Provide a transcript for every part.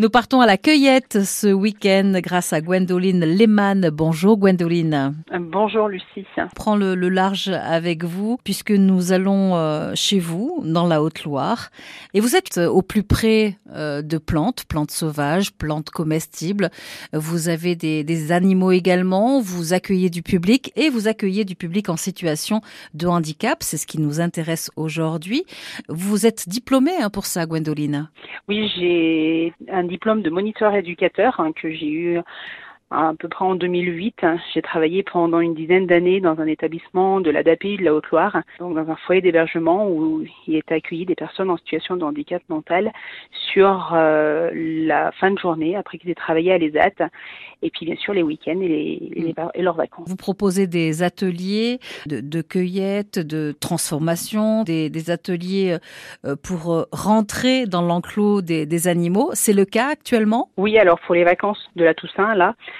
Nous partons à la cueillette ce week-end grâce à Gwendoline Lehmann. Bonjour Gwendoline. Bonjour Lucie. Prends le, le large avec vous puisque nous allons euh, chez vous dans la Haute-Loire et vous êtes au plus près euh, de plantes, plantes sauvages, plantes comestibles. Vous avez des, des animaux également, vous accueillez du public et vous accueillez du public en situation de handicap. C'est ce qui nous intéresse aujourd'hui. Vous êtes diplômée hein, pour ça, Gwendoline. Oui, j'ai un diplôme de moniteur éducateur hein, que j'ai eu à peu près en 2008. J'ai travaillé pendant une dizaine d'années dans un établissement de la DAPI de la Haute-Loire, donc dans un foyer d'hébergement où il est accueilli des personnes en situation de handicap mental sur euh, la fin de journée après qu'ils aient travaillé à l'ESAT et puis bien sûr les week-ends et, les, et, les, et, leurs vacances. Vous proposez des ateliers de, de cueillette, de transformation, des, des, ateliers euh, pour rentrer dans l'enclos des, des animaux. C'est le cas actuellement? Oui, alors pour les vacances de la Toussaint, là, euh,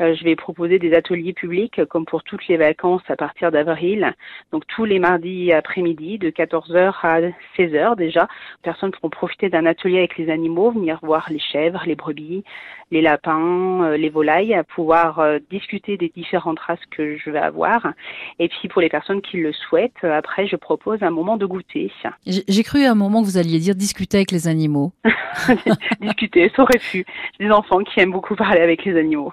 je vais proposer des ateliers publics comme pour toutes les vacances à partir d'avril. Donc tous les mardis après-midi de 14h à 16h déjà, personnes pourront profiter d'un atelier avec les animaux, venir voir les chèvres, les brebis, les lapins, euh, les volailles, pouvoir euh, discuter des différentes races que je vais avoir. Et puis pour les personnes qui le souhaitent, après je propose un moment de goûter. J'ai cru à un moment que vous alliez dire discuter avec les animaux. discuter, ça aurait pu. Des enfants qui aiment beaucoup parler avec les animaux.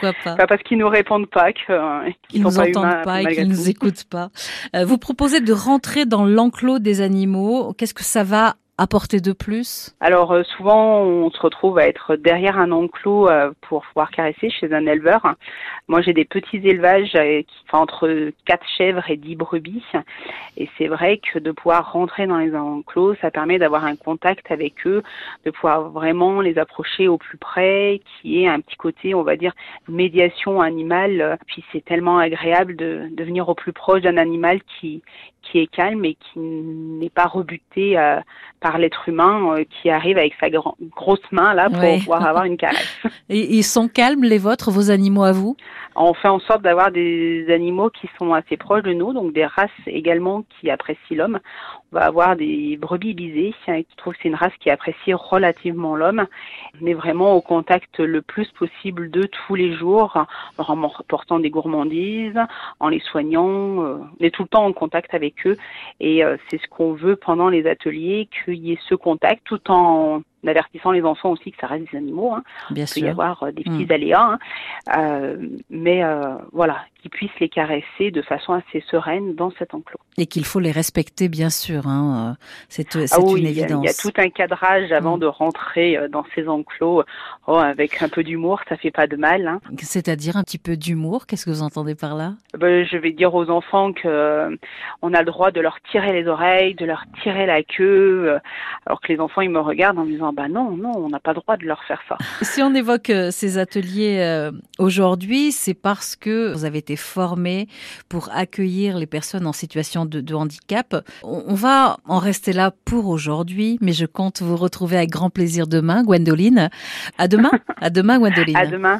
Pourquoi pas. Pas parce qu'ils nous répondent pas, qu'ils qu nous pas entendent humains, pas et qu'ils nous écoutent pas. Euh, vous proposez de rentrer dans l'enclos des animaux. Qu'est-ce que ça va apporter de plus Alors euh, souvent on se retrouve à être derrière un enclos euh, pour pouvoir caresser chez un éleveur. Moi j'ai des petits élevages euh, entre 4 chèvres et 10 brebis et c'est vrai que de pouvoir rentrer dans les enclos ça permet d'avoir un contact avec eux, de pouvoir vraiment les approcher au plus près, qui est un petit côté on va dire médiation animale. Puis c'est tellement agréable de, de venir au plus proche d'un animal qui qui est calme et qui n'est pas rebuté par l'être humain euh, qui arrive avec sa gro grosse main là pour ouais. pouvoir avoir une caresse. Et ils sont calmes les vôtres, vos animaux à vous? On fait en sorte d'avoir des animaux qui sont assez proches de nous, donc des races également qui apprécient l'homme. On va avoir des brebis bisées qui trouvent que c'est une race qui apprécie relativement l'homme. On est vraiment au contact le plus possible d'eux tous les jours, en portant des gourmandises, en les soignant. Euh, on est tout le temps en contact avec eux et euh, c'est ce qu'on veut pendant les ateliers qu'il y ait ce contact tout en avertissant les enfants aussi que ça reste des animaux. Hein. Bien Il sûr. peut y avoir euh, des petits mmh. aléas, hein. euh, mais euh, voilà, qu'ils puissent les caresser de façon assez sereine dans cet enclos. Et qu'il faut les respecter, bien sûr. Hein. C'est ah oui, une évidence. il y a tout un cadrage avant mmh. de rentrer dans ces enclos. Oh, avec un peu d'humour, ça fait pas de mal. Hein. C'est-à-dire un petit peu d'humour. Qu'est-ce que vous entendez par là? Ben, Je vais dire aux enfants que euh, on a le droit de leur tirer les oreilles, de leur tirer la queue, euh, alors que les enfants ils me regardent en me disant bah non, non, on n'a pas le droit de leur faire ça. Si on évoque euh, ces ateliers euh, aujourd'hui, c'est parce que vous avez été formés pour accueillir les personnes en situation de, de handicap. On, on, va en rester là pour aujourd'hui, mais je compte vous retrouver avec grand plaisir demain, Gwendoline. À demain, à demain, Gwendoline. À demain.